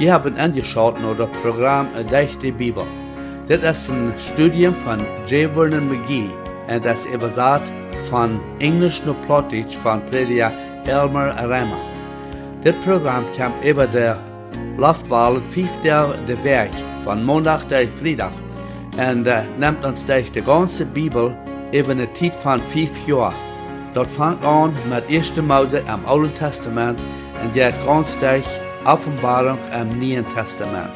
Je hebt angeschaut naar het programma Durch die Bibel. Dit is een studium van J. Vernon McGee en dat is überzet van Englisch naar Plottisch van prediker Elmer Rema. Dit programma komt über de Luftwahlen vijf dagen de week, van maandag tot vrijdag. En uh, neemt ons durch de ganze Bibel über een tijd van vijf jaar. Dat vangt aan met Eerste Mose im Oude Testament en gaat ganz durch Offenbarung im Neuen Testament.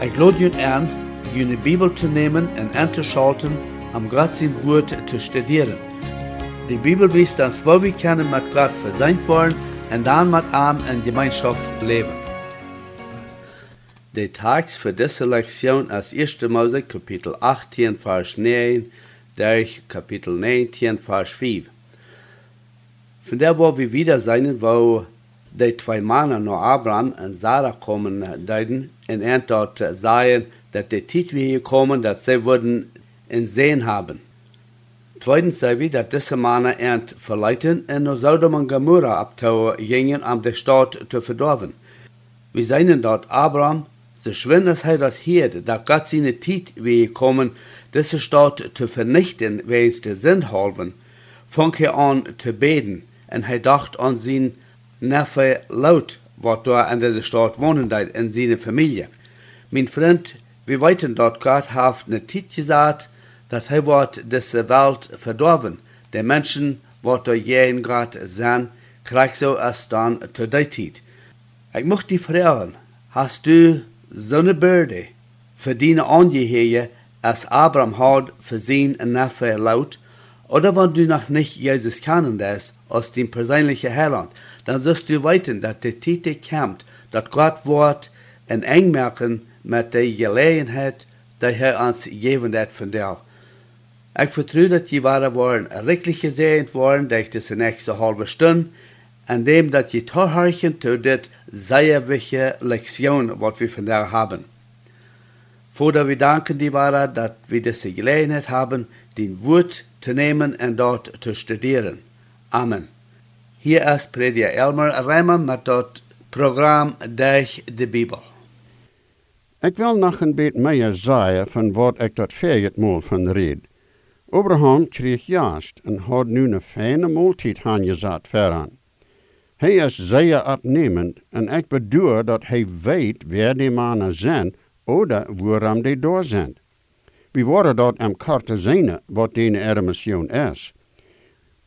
Ik lade jullie aan, jullie Bibel te nemen en aan te schalten om Gods woord te studeren. Die Bibel wijst ons wat we kunnen met God verzeind worden en dan met hem in gemeenschap leven. De Text für diese Lektion ist 1. Mose Kapitel 18, Vers 9 durch Kapitel 19, Vers 5. Von der, wo wir wieder sein, wo die zwei Männer nach Abraham und Sarah kommen deuten, und er dort sagen, dass die Zeit wir hier kommen, dass sie würden in Sehen haben. Zweitens sei wir, dass diese Männer ernt verleiten und nach Sodom und Gomorra abzugehen, um die Stadt zu verdorben. Wir sehen dort Abraham, so schön als er dort hier, da Gott seine Zeit wie kommen, diese Stadt zu vernichten, wenn es der Sinn halben, fang er an zu beten, und er dacht an sein Neffe Laut, was da in dieser Stadt wohnen deit, in seine Familie. Mein Freund, wir weiten dort Gott hat eine Zeit gesagt, dass er wird diese Welt verdorben. Die Menschen, was da jeden Grad sind, kriegt so erst dann zu der Zeit. Ich möchte dich fragen, hast du so eine Bürde für deine Angehörige, als Abraham hat für seinen Neffe laut, oder wenn du noch nicht Jesus kennen lässt, als dein persönlicher Herr, dann sollst du weiten, dass die Zeit kommt, dass Gott wird in eng mit der Gelegenheit, die er uns gegeben hat von dir. Ich vertraue, dass die Ware wollen richtig gesehen worden durch diese nächste halbe Stunde, indem dass je toeharken zu dit sehr wichtige Lektion, was wir von der haben. Vorder wir danken die Ware, dass wir diese Gelegenheit haben, den Wort zu nehmen und dort zu studieren. Amen. Hier ist Prediger Elmer Reimer mit dat Programm durch die Bibel. Ik wil nog een beetje meer zeggen van wat ik dat veertigmaal van reed. Abraham kreeg juist en had nu een fijne maaltijd aangezet vooraan. Hij is zeer opnemend en ik bedoel dat hij weet wie die mannen zijn oder waarom die daar zijn. We worden dat am kort zien wat die mission is.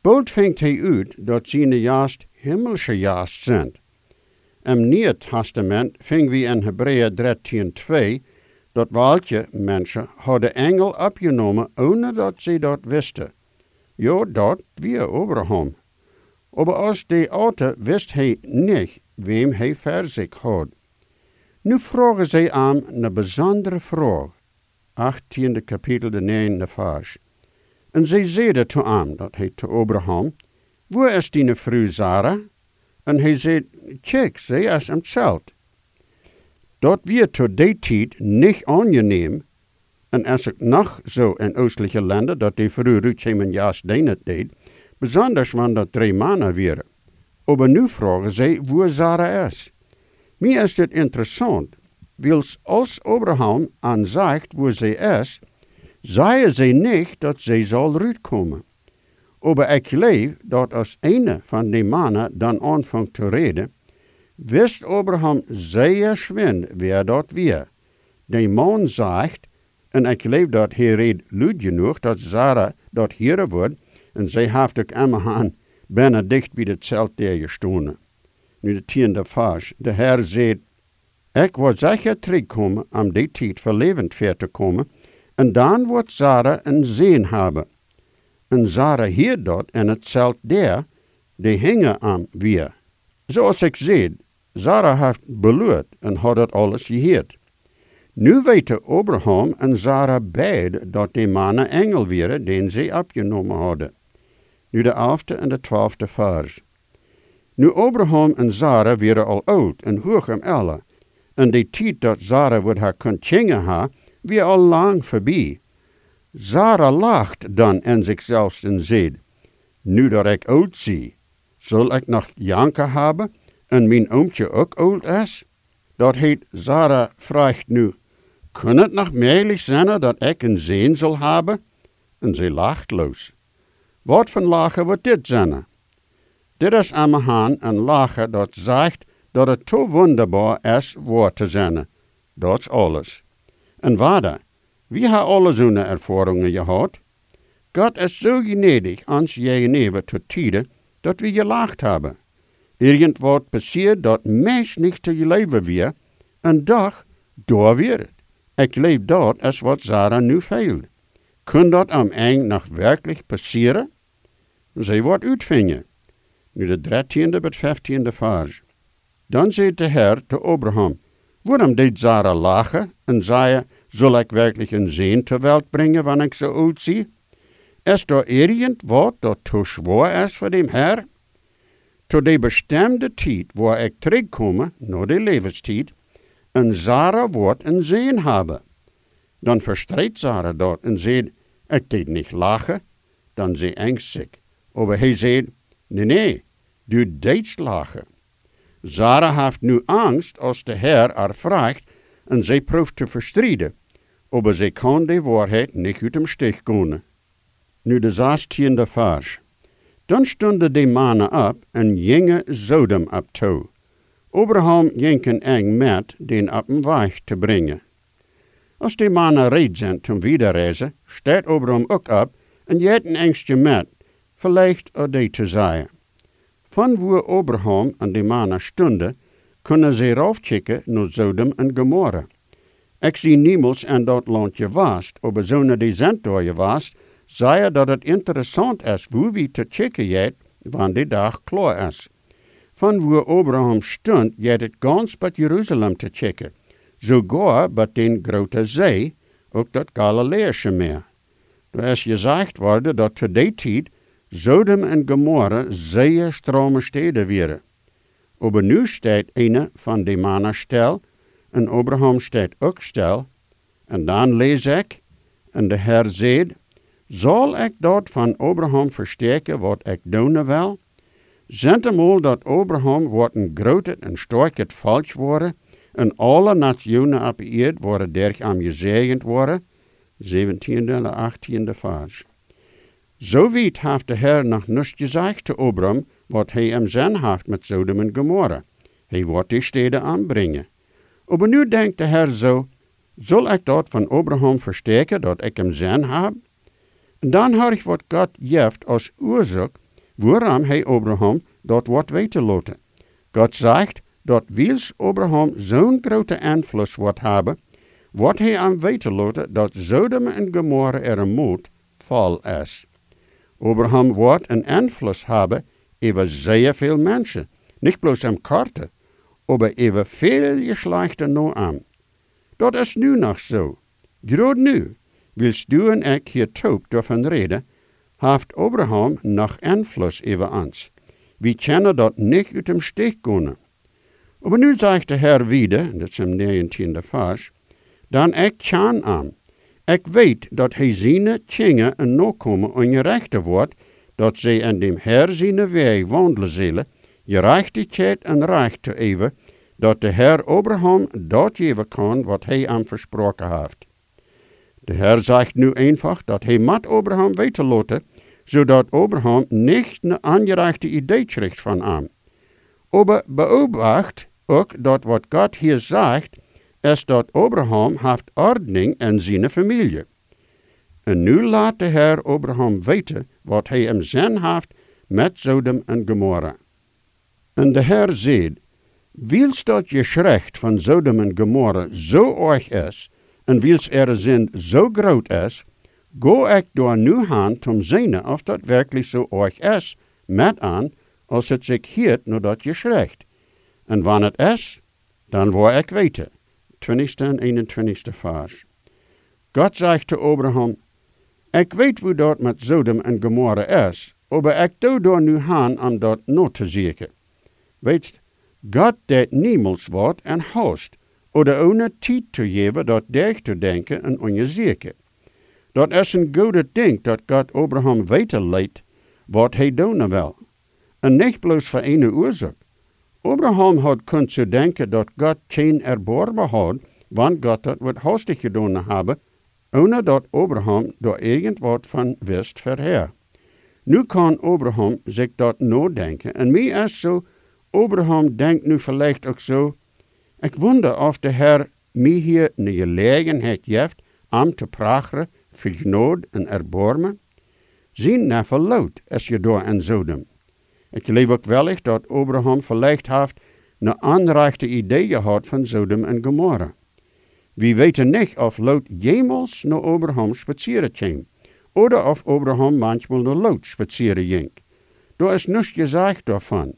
Bald fängt hij uit dat zijn juist himmelsche juist zijn. Im Nieuwe Testament ving we in Hebreeën 13, 2 dat welke mensen hadden engel opgenomen, ohne dat ze dat wisten. Ja, dat wie Abraham. Aber als de oude wist hij niet wem hij voor zich. Nu vragen zij aan een bijzondere vraag. 18e kapitel de 9e vers. En zij zeiden te hem, dat hij te Abraham, waar is die vrouw Sarah? En hij zei, kijk, zij is hem zeld. Dat weer tot die tijd niet aangeneem. En als ik nog zo in oostelijke landen, dat die vrouw Ruud hem juist het deed, besonders wanneer dat drie mannen waren. Maar nu vragen zij waar Sarah is. Mir is dit interessant, wils als Abraham aan zegt waar zij is, zei zij niet dat zij zal uitkomen. Maar ik geloof dat als een van die mannen dan aanvangt te reden, wist Abraham zeer schwin wie dat weer. De man zegt, en ik geloof dat hij reed luid genoeg dat Sarah dat hier wordt, en zij heeft ook aan bijna dicht bij het zelt der gestonden. Nu de tiende vers, de Heer zei, ik word zeker terugkomen om die tijd voor levend ver te komen, en dan wordt Sarah een zeen hebben. En Sarah hier dat en het zelt der, die hingen aan weer. Zoals ik zei, Sarah heeft beloerd en had dat alles geheerd. Nu weten Abraham en Sarah beide dat die mannen engel waren, den ze opgenomen hadden. Nu de elfde en de twaalfde vers. Nu Abraham en Sarah waren al oud en hoog en elle, en de tijd dat Sarah wordt haar kon kinderen ha, weer al lang voorbij. Sarah lacht dan en zichzelf en zegt, nu dat ik oud zie, zal ik nog janken hebben en mijn oomtje ook oud is? Dat heet Sarah vraagt nu, kan het nog meerlijk zijn dat ik een zin zal hebben? En ze lacht los. Wat van lachen wordt dit zijn? Dit is aan een lachen dat zegt dat het te wonderbaar is woord te zijn. Dat is alles. En waarde, wie heeft alle zo'n ervaringen gehad? God is zo gnädig ons jenever tot tijden dat we gelacht hebben. Irgend wat passiert dat meest niet te leven weer, en dag, door weer. Ik leef dat als wat Sarah nu veelt. Kun dat am eind nog werkelijk passeren? Zij wordt uitvingen. Nu de dertiende tot vijftiende vers. Dan zei de Heer te Abraham, waarom deed Sarah lachen en zei, zal ik werkelijk een zin ter wereld brengen wanneer ik zo oud zie? Is er irgend wat dat te zwaar is voor de Heer? Tot de bestemde tijd waar ik terugkom, naar de levenstijd, en Sarah wordt een zin hebben. Dan verstreed Sarah dat en zei, ik deed niet lachen. Dan zei angstig. Maar hij zei, nee, nee, du deed lachen. Sarah heeft nu angst als de Heer haar vraagt en zij proeft te verstrijden. Maar zij kan de waarheid niet uit hem stich kunnen. Nu de zestiende vers. Dan stonden de mannen op en gingen Sodom op toe. Abraham ging eng met den op een weg te brengen. Als die mannen reed zijn om wiederreizen, staat Abraham ook op en jet een engstje met, vielleicht er die te zeggen. Van waar Abraham en die mannen stonden, kunnen ze raufchecken naar Sodom en Gomorra. Ik zie niemals en dat landje vast, maar zo'n die zend door je vast, zei dat het interessant is hoe we te checken jet, wanneer die dag klaar is. Van waar Abraham stond, jet het gans bij Jeruzalem te checken. Sogar bij den grote zee, ook dat Galileische meer. Er is gezegd worden dat te die tijd Sodom en Gomorra zeer strome steden waren. Maar nu een van die mannen stel, en Abraham staat ook stel. En dan lees ik, en de Heer zegt, zal ik dat van Abraham versterken wat ik doen wil? Zentemol dat Abraham wordt een groot en sterk het volk worden, en alle nationen op worden derg am gezegend worden. 17e en 18e vers. Zo weet heeft de Heer nog niets gezegd te Abraham, wat hij hem zin heeft met Sodom en Gomorra. Hij wordt die steden aanbrengen. Maar nu denkt de Heer zo, zal ik dat van Abraham versterken, dat ik hem zin heb? En dan hoor ik wat God geeft als oorzaak, waarom hij Abraham dat wordt weten laten. God zegt, dat wils Abraham zo'n grote invloed wordt hebben, wordt hij aan weten laten dat Sodom en Gomorra er een moed vol is. Abraham wordt een invloed hebben over zeer veel mensen, niet bloos am karten, maar over veel geslachten nog aan. Dat is nu nog zo. Groot nu, wilst du en ik hier toop durven reden, heeft Abraham nog invloed over ons. We kennen dat niet uit hem stich kunnen. Maar nu zegt de Heer wieder, dat is im 19e vers, dan ik kan aan. Ik weet dat hij zijn tjingen en nakomen ongerechte wordt, dat zij in dem Heer zijn weg wandelen zullen, gerechtigheid en recht te even, dat de Heer Abraham dat geven kan wat hij aan versproken heeft. De Heer zegt nu eenvoudig dat hij met Abraham weten laten, zodat Abraham niet een aangerechte idee krijgt van hem. Maar beobacht ook dat wat God hier zegt, is dat Abraham heeft ordening in zijn familie. En nu laat de Heer Abraham weten wat hij hem zin heeft met Sodom en Gomorra. En de Heer zegt, wils dat je schrecht van Sodom en Gomorra zo erg is, en wils er zin zo groot is, go ik door nu aan om zien of dat werkelijk zo erg is, met aan, als het zich hield nadat je schrecht. En wanneer het is, dan wil ik weten. 20 en 21 vers. God zegt te Abraham, ik weet hoe dat met Sodom en Gomorra is, maar ik doe door nu aan om dat not te zeker. Weet, God deed niemals wat en host, oder ohne tijd te geven dat dicht te denken en onzeker. Dat is een goede ding dat God Abraham weten leidt wat hij doen wil. En niet bloos voor een oorzaak. Abraham had kunnen denken dat God geen erbarmen had, want God dat wat hastig gedaan hebben, ohne dat Abraham irgend wat van wist verheer. Nu kan Abraham zich dat nadenken. En mij is zo, Abraham denkt nu vielleicht ook zo, ik wonder of de Heer mij hier een gelegenheid geeft om te voor genade en erbarmen. Zien neffen lood is je door in Sodom. Ik geloof ook wellicht dat Abraham vielleicht heeft een aanrechte idee gehad van Sodom en Gomorra. We weten niet of Lot jemals naar Abraham spazieren kwam, oder of Abraham manchmal naar Lot spazieren ging. Daar is niets gezegd daarvan.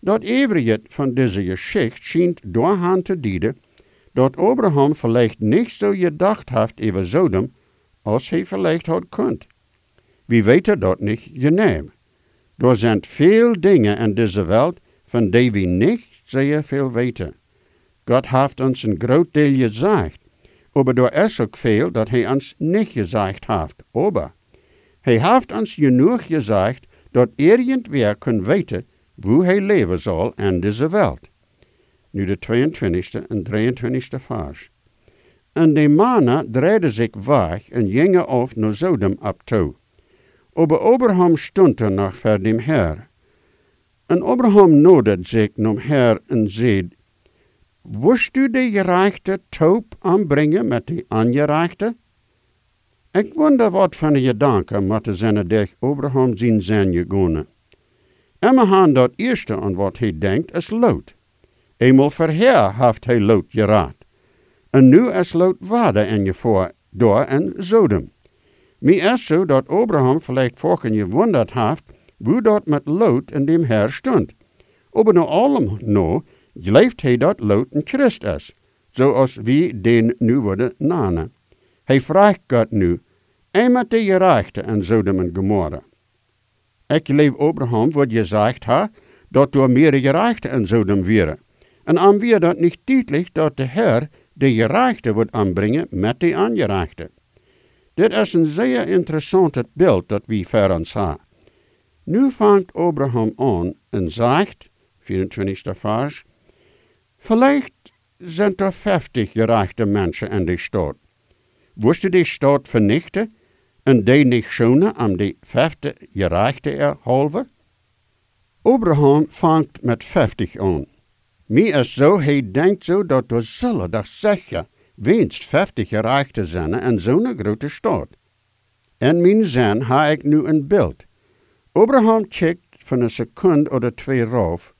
Dat evenjet van deze geschicht schijnt doorheen te dienen dat Abraham vielleicht niet zo gedacht heeft over Sodom, als hij vielleicht had kunt. We weten dat niet geneem. Er zijn veel dingen in deze wereld van die we niet zeer veel weten. God heeft ons een groot deel gezegd, maar er is ook veel dat hij ons niet gezegd heeft. Maar hij heeft ons genoeg gezegd dat irgendwer kan weten hoe hij leven zal in deze wereld. Nu de 22e en 23e vers. En de mannen draaiden zich weg en gingen af naar Sodom op toe. Aber Abraham er nog voor dem Herr. En Abraham nodet zich naar Herr en zei, Wust du de gerechte taub aanbrengen met de ongerechte? Ik wonder wat van de gedanken moeten zijn durch Abraham zien zijn gegaan. Emma han dat eerste aan wat hij denkt is Lot. Eenmaal verheer heeft hij Lot geraad. En nu is Lot waarde in je voor door en Sodom. Mi zo dat Abraham vielleicht vorige gewundert heeft, hoe dat met Lot in dem Herr stond. Aber naar allem no, gelooft hij dat Lot een Christ is, zoals wie den nu worden nanen. Hij vraagt God nu, en met de gerechte in Sodom en Gomorra. Ik geloof Abraham wat gezegd ha, dat er meer gerechte in Sodom wäre. En aan wir dat niet duidelijk dat de Herr de gerechte wordt aanbrengen met de ongerechte. Dit is een zeer interessant beeld dat we voor ons hebben. Nu vangt Abraham aan en zegt, 24 vers, Vielleicht zijn er 50 gerechte mensen in de stad. Wist je die stad vernichten en die niet schonen om die 50 gerechte erhalven? Abraham vangt met 50 aan. Mij is zo, hij denkt zo dat er zullen dat zeggen winst 50 gerechte zijn in zo'n grote stad. In mijn zin ha ik nu een beeld. Abraham checkt van een seconde of twee rauf,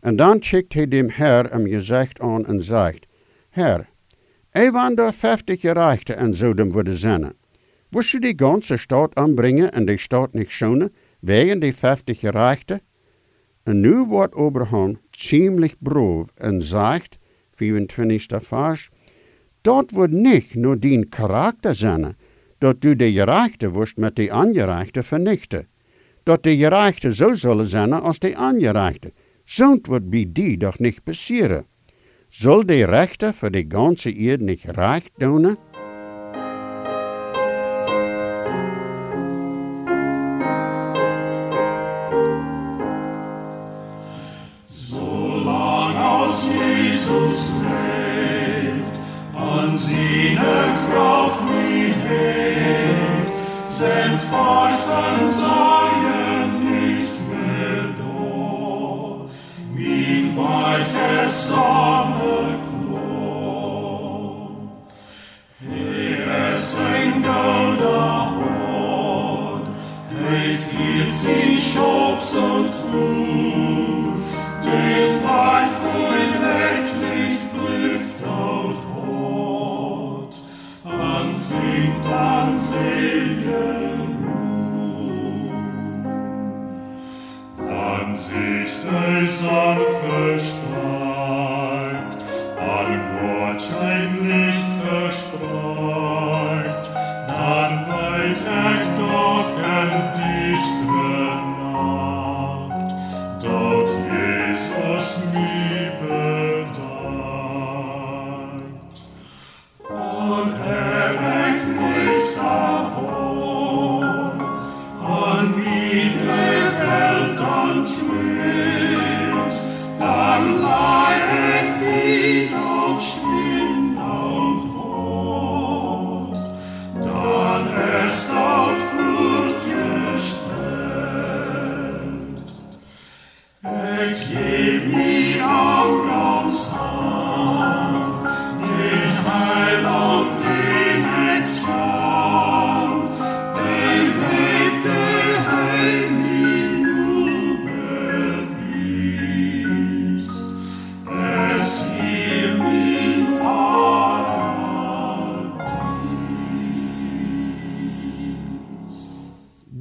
en dan checkt hij dem Herr hem gezicht aan en zegt, Herr, even er 50 gerechte in Sodom worden zijn. Wist je die ganze stad aanbrengen en die stad niet schonen, wegen die 50 gerechte? En nu wordt Abraham ziemlich brood en zegt, 24 vers, dat wordt niet nur dien karakter zijn, dat du de gerechte worst met de ongerechte vernichten. Dat de gerechte zo zullen zijn als de ongerechte. Zo'n wordt bij die doch niet passeren. Zal de rechter voor de ganze eerd niet recht doen?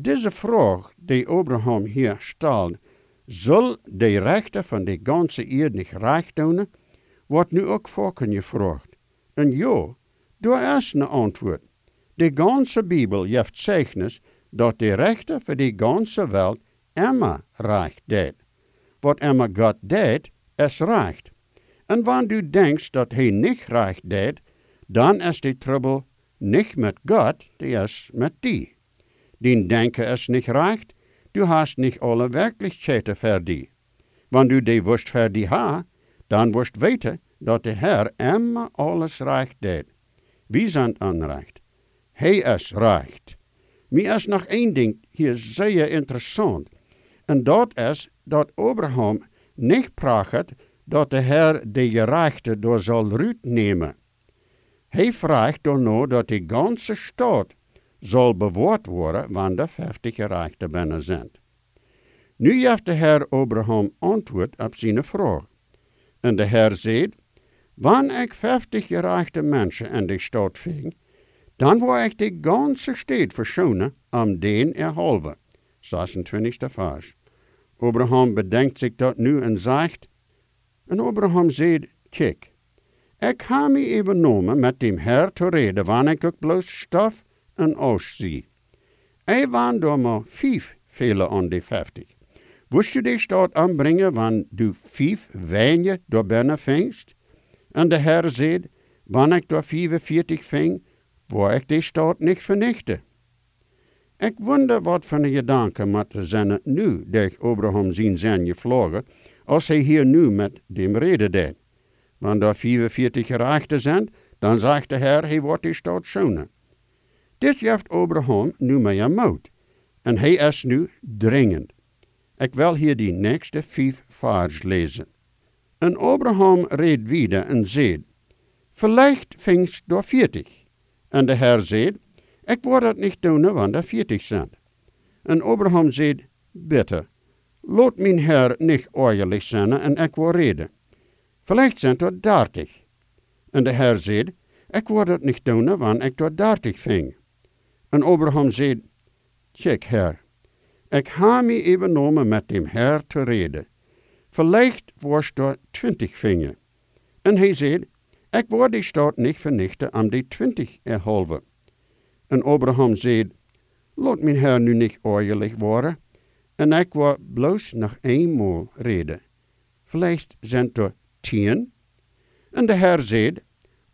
Deze vraag die Abraham hier stelt, zal de rechter van de ganze eerd recht doen, wordt nu ook vaker gevraagd. En ja, daar is een antwoord. De ganze Bibel heeft zeichnis dat de rechter voor de ganze wereld immer recht deed. Wat immer God deed, is recht. En wanneer du denkst dat hij niet recht deed, dan is de trouble niet met God, die is met die. Die denken is niet recht, du hast nicht alle Wirklichkeiten für die. Wenn du die wust für die ha, dann wirst weten dat de Herr immer alles recht deed. Wie zijn onrecht? Hij is recht. Mir is nog één ding hier zeer interessant. En dat is dat Abraham niet praat dat de Herr de gerechte door zal nemen. Hij vraagt nou dat de ganze stad zal bewoord worden wanneer de vijftig gerechten binnen zijn. Nu heeft de Heer Abraham antwoord op zijn vraag. En de Heer zei, wanneer ik vijftig gerechte mensen in de stad ving, dan wil ik de ganze stad verschonen om den erhalve. 26 vers. Abraham bedenkt zich dat nu en zegt, en Abraham zei, kijk, ik ga me even nomen met dem Herr te reden, wanneer ik ook bloos stof en zie. Ik waren door maar vijf vele aan de vijftig. Wist je die stad aanbrengen, wanneer du vijf wijnje door binnen vingst? En de Herr zei, wanneer ik door 45 ving, wou ik die stad niet vernichten. Ik wonder wat van de gedanken moet zijn nu, dat Abraham zien zijn gevlogen, als hij hier nu met dem reden deed. Wanneer er 44 gerechten zijn, dan zegt de Heer, hij wordt die stad schonen. Dit heeft Abraham nu mee moed. En hij is nu dringend. Ik wil hier die nächste vijf vers lezen. En Abraham reed wieder en zei, Vielleicht vingst door veertig. En de Heer zei, ik word het niet doen, want er veertig zijn. En Abraham zei, bitte, laat mijn Heer niet oorlijk zijn en ik wil reden. Vielleicht zijn er dertig. En de Heer zei, ik word het niet doen, want ik door dertig ving. En Abraham zei, check Heer, ik ga me even nomen met dem Herr te reden. Vielleicht worst door twintig vingen. En hij zei, ik word die stad niet vernichten om die twintig erhalve. En Abraham zei, laat mijn Herr nu niet oorlijk worden, en ik wil bloos nog eenmaal reden. Vielleicht zijn er tien. En de Herr zei,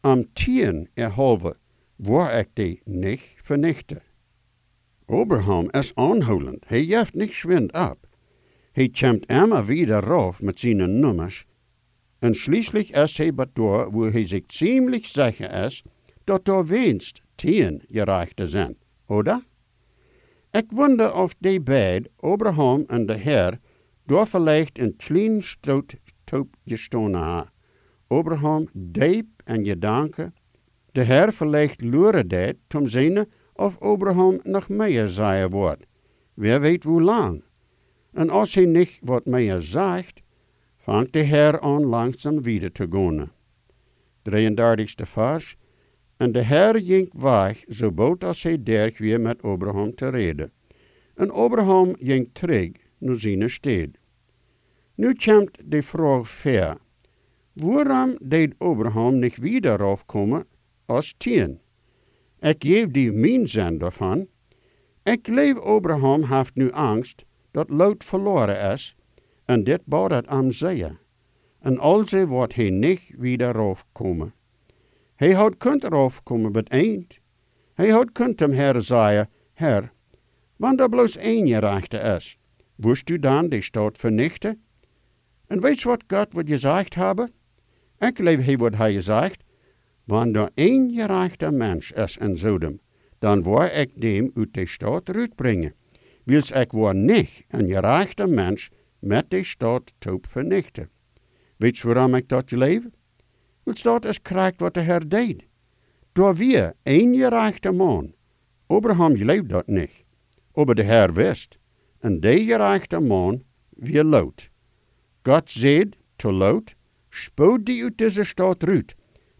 om tien erhalve, word ik die niet vernichten. Abraham is aanhoudend. Hij jeft niet schwind op. Hij kämmt immer wieder rauf mit seinen Nummers. En schließlich is hij bedoor wo hij zich ziemlich sicher is dat er wenigstens tien gereichte zijn, oder? Ik wonder of die beid, Abraham en de Heer, door vielleicht een klein stoot top gestonen ha. Abraham diep en gedanken. De Heer vielleicht luren deed, om zien of Abraham nog meer zeggen wordt. Wer weet hoe lang. En als hij niet wat meer zegt, vangt de Heer aan langzaam wieder te gaan. 33ste vers. En de Heer ging weg, zo bood als hij derg weer met Abraham te reden. En Abraham ging terug naar zijn stad. Nu komt de vraag ver. Waarom deed Abraham niet wieder afkomen tien? Ik geef die mijn zin daarvan. Ik leef Abraham heeft nu angst dat Lot verloren is, en dit bouwt aan zeer. En also wordt hij niet wieder afkomen. Hij had kunt eraf komen met eind. Hij had kunt hem her Herr, wanneer er bloos één gerechte is, woest u dan de stad vernichten? En weet wat God wat gezegd hebben? Ik leef hij wat hij gezegd, wanneer er één gerechte mens is in Sodom, dan wil ik dem uit de stad uitbrengen. Wils ik wil niet een gerechte mens met de stad top vernichten. Weet je waarom ik dat leef? Wils dat is krijgt wat de Heer deed. Door wir één gerechte man. Abraham leeft dat niet. Aber de Heer wist. En de gerechte man, wie Lot. God zei te Lot, spoed die uit deze stad uit,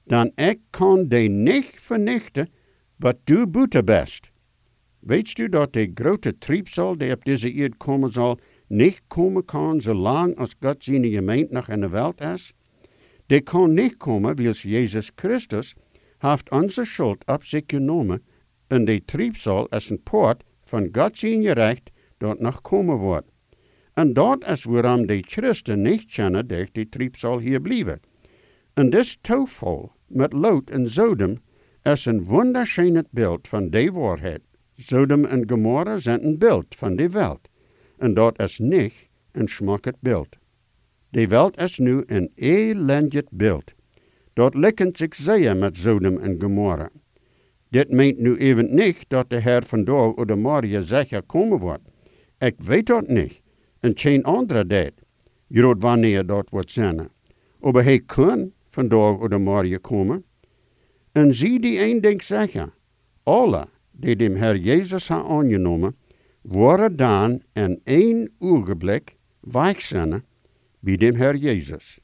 dan ik kan die niet vernichten, wat du buiten best. Weet u dat de grote triebsal die op deze eerd komen zal, niet komen kan zolang als God zijn gemeente nog in de wereld is? Die kan niet komen, wils Jezus Christus heeft onze schuld op zich genomen en de triebsal is een poort van God zijn gerecht dat nog komen wordt. En dat is waarom de christen niet kennen dat die triebsal hier blijven. En dit toeval met Lot en Sodom is een wunderschönes beeld van de waarheid. Sodom en Gomorra zijn een beeld van de wereld. En dat is niet een schmackend beeld. De wereld is nu een elendig beeld. Dat lijkt zich zeer met Sodom en Gomorra. Dit meent nu even niet dat de Heer vandaag of morgen zeker komen wordt. Ik weet dat niet. En geen andere dat. Groot wanneer dat wordt zijn. Maar hij kan vandaag of morgen komen. En zie die een ding zeggen. Alle die dem Heer Jezus ha aangenomen, worden dan in één ogenblik wijkzinnen bij dem Heer Jezus.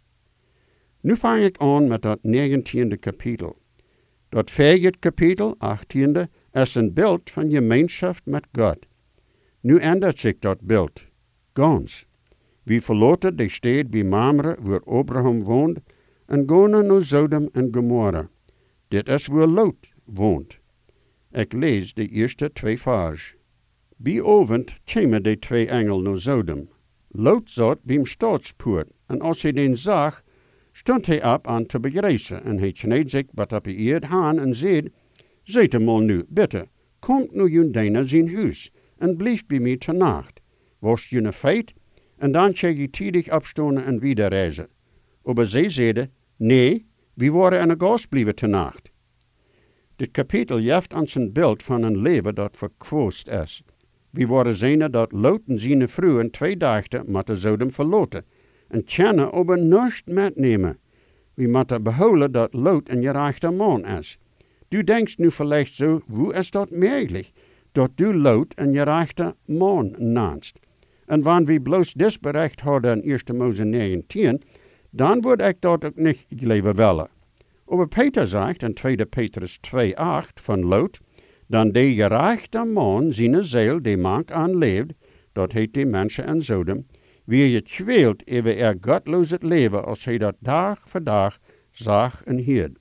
Nu vang ik aan met dat 19e kapitel. Dat vierde kapitel, 18e, is een beeld van gemeenschap met God. Nu ändert zich dat beeld, gans. We verlaten de stad bij Mamre, waar Abraham woont, en gaan naar Sodom en Gomorra. Dit is waar Lot woont. Ik lees de eerste twee vers. Bij ovend kwamen de twee engelen naar Sodom. Lot zat bij staatspoort, en als hij den zag, stond hij op aan te begrijzen, en hij kneed zich wat op eerd haan en zei, Zet hem al nu, bitte, komt nu jun deiner zijn huis, en blijf bij mij te nacht. Was je een feit, en dan zal je tidig opstonen en wieder reizen. Maar zij zeiden, nee, waren in een gast blijven te nacht. Dit kapitel jeft ons een beeld van een leven dat verkwoost is. We worden zien dat Lot en zijn vrouwen twee dagen moeten zouden verloten en kennen op een metnemen. We moeten behouden dat Lot een gerechte man is. Du denkst nu vielleicht zo, hoe is dat mogelijk? Dat du Lot een gerechte man naast. En wanneer we bloos dit bericht hadden in 1 Mose 19, dan wordt ik dat ook niet leven willen. Aber Peter zegt in 2 Petrus 2,8 van Lot, dan de gerechte man zijn ziel die mank aanleeft, dat heet die mensen in Sodom, wie je tweelt ever er godloos het leven als hij dat dag voor dag zag en hield.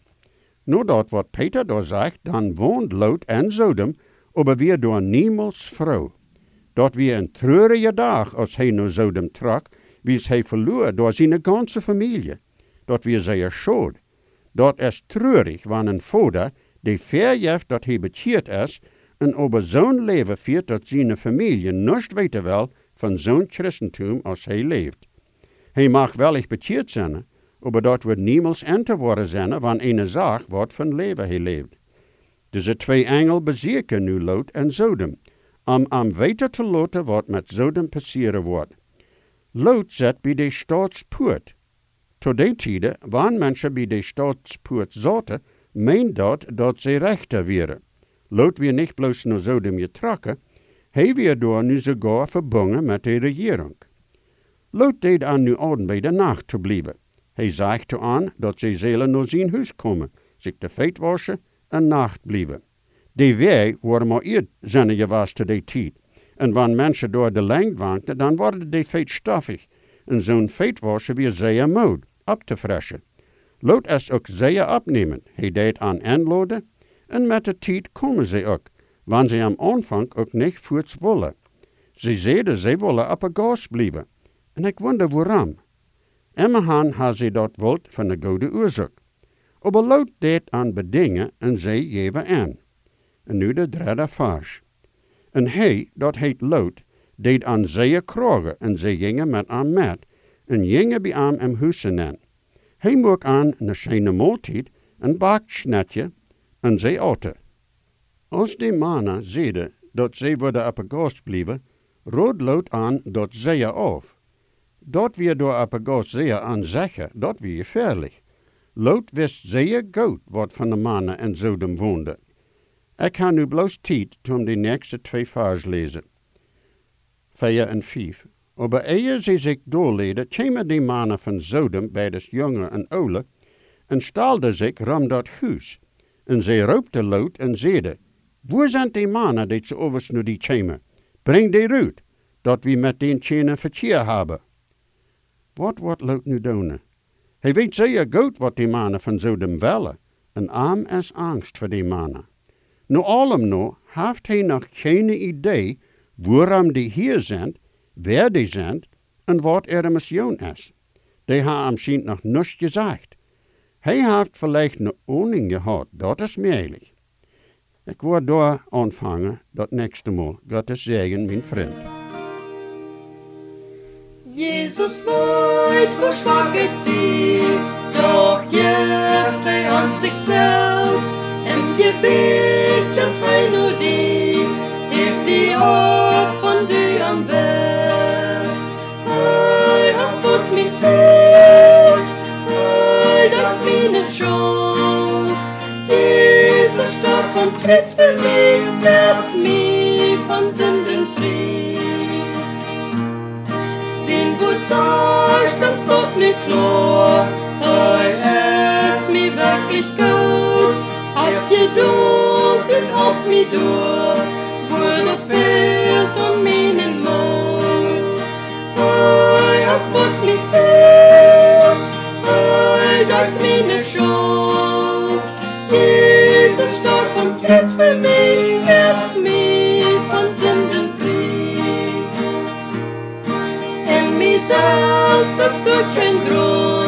Nu dat wat Peter daar zegt, dan woont Lot en Sodom, aber weer door niemals vrouw. Dat weer een treurige dag als hij naar Sodom trok, wie hij verloor door zijn ganze familie. Dat weer zeer schuld. Dat is treurig, wanneer een vader die verjeft dat hij bekeerd is en over zo'n leven viert dat zijn familie niets weten wil van zo'n christentum als hij leeft. Hij mag wel echt bekeerd zijn, maar dat wordt niemals enter worden zijn wanneer een zaak wordt van leven hij leeft. Dus de twee engel bezirken nu Lot en Sodom, om aan weten te laten wat met Sodom passeren wordt. Lot zit bij de staatspoort. Tot die tijden, wanneer mensen bij de staatspoort zaten, meent dat dat ze rechter waren. Lot weer niet bloos naar Sodom getrokken, hij weer door nu sogar verbonden met de regering. Lot deed aan nu aan bij de nacht te blijven. Hij zegt aan dat ze zullen naar zijn huis komen, zich de feit wassen en nacht blijven. Die wij worden maar eer was te die tijd. En wanneer mensen door de lengte wankten, dan worden die feit stoffig. En zo'n feit wassen weer zeer moed, op te fressen. Lot is ook zeer opnemen. Hij deed aan inloden, en met de tijd komen ze ook, wanneer ze am aanvang ook niet voorts willen. Ze zeiden ze willen op een gas blijven. En ik wonder waarom. Immerhan had ze dat wilt van een goede oorzaak. Lot deed aan bedingen en zij geven aan. En nu de derde vers. En hij, dat heet Lot, deed aan zeer krogen en zij gingen met aan met en gingen bij aan hem huizen aan. Hij mocht aan een schijne maaltijd, een bakschnetje en zij aten. Als die mannen zeiden dat zij worden op een gast blijven, rood Lot aan dat zij af. Dat weer door op een gast zeer aan zeggen, dat weer gefährlich. Lot wist zeer goed wat van de mannen en Sodom woonde. Ik ga nu bloos tijd om de nächste twee vers lezen. Vier en vijf. Aber eer ze zich doorleden, kwamen die mannen van Sodom bij de jongen en oude, en staalden zich ram dat huis. En zij roopte Lot en zeiden, Wo zijn die mannen die zu overs nu die tjemen? Breng die uit, dat we met den tjenen verkeer hebben. Wat wordt Lot nu doen? Hij weet zeer goed wat die mannen van Sodom willen. En arm is angst voor die mannen. Nu allem nu heeft hij nog geen idee waarom die hier zijn, wer die zijn en wat er mission is. Die hem misschien nog niets gezegd. Hij heeft vielleicht een oning gehad, dat is mogelijk. Ik word daar aanvangen, dat nächste Mal. Gottes Segen, mijn vriend. Jesus wo Schwachheit sie, doch jeft hij an sich selbst. Im Gebet und hij nur die, heeft die op von du am best. Hij hat fått mich fehlt, hij dat meine Schuld. Jesus starb und tritt für mich, wird mich von Sünden frei. Sin gut sagt, das Gott nicht klar, hij ist mir wirklich gut. stolt en op mij door, voor het veld om mijn mond. Hij had God mij veld, hij dacht mijn schuld. Dieses stark und tritt für mich, herz mich von Sünden frei. En mij zelfs ist durch kein Grund,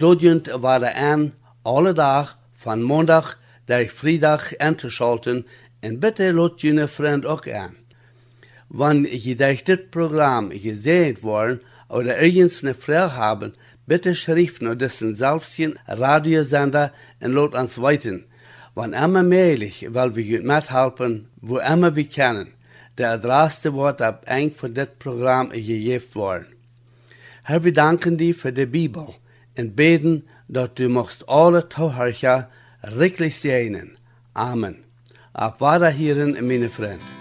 Ik glodjent waren aan alle dag van maandag naar vrijdag aan en bitte lot jullie vriend ook aan. Wanneer je durch dit programma gesehen worden oder ergens eine Frage haben, bitte schrift nur dessen selbstchen Radiosender und lot ans weiten. Wann immer möglich, weil wir mithelfen, wo immer wir können. Der Adresse wird ab eng von dit Programm gegeben worden. Herr, wir danken dir für die Bibel und beten, dass du machst alle Tauhörcher richtig segnen. Amen. Ab weiter hierin, meine Freunde.